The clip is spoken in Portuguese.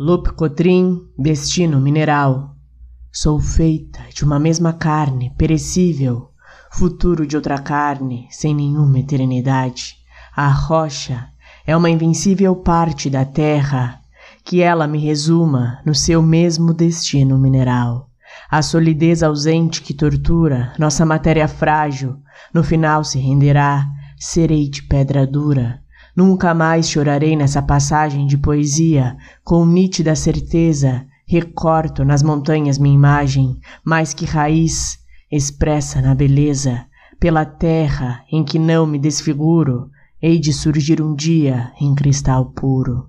Lupe Cotrim, destino mineral. Sou feita de uma mesma carne, perecível, futuro de outra carne, sem nenhuma eternidade. A rocha é uma invencível parte da terra, que ela me resuma no seu mesmo destino mineral. A solidez ausente que tortura nossa matéria frágil, no final se renderá, serei de pedra dura Nunca mais chorarei nessa passagem de poesia, com nítida certeza, recorto nas montanhas minha imagem, mais que raiz, expressa na beleza, pela terra em que não me desfiguro, hei de surgir um dia em cristal puro.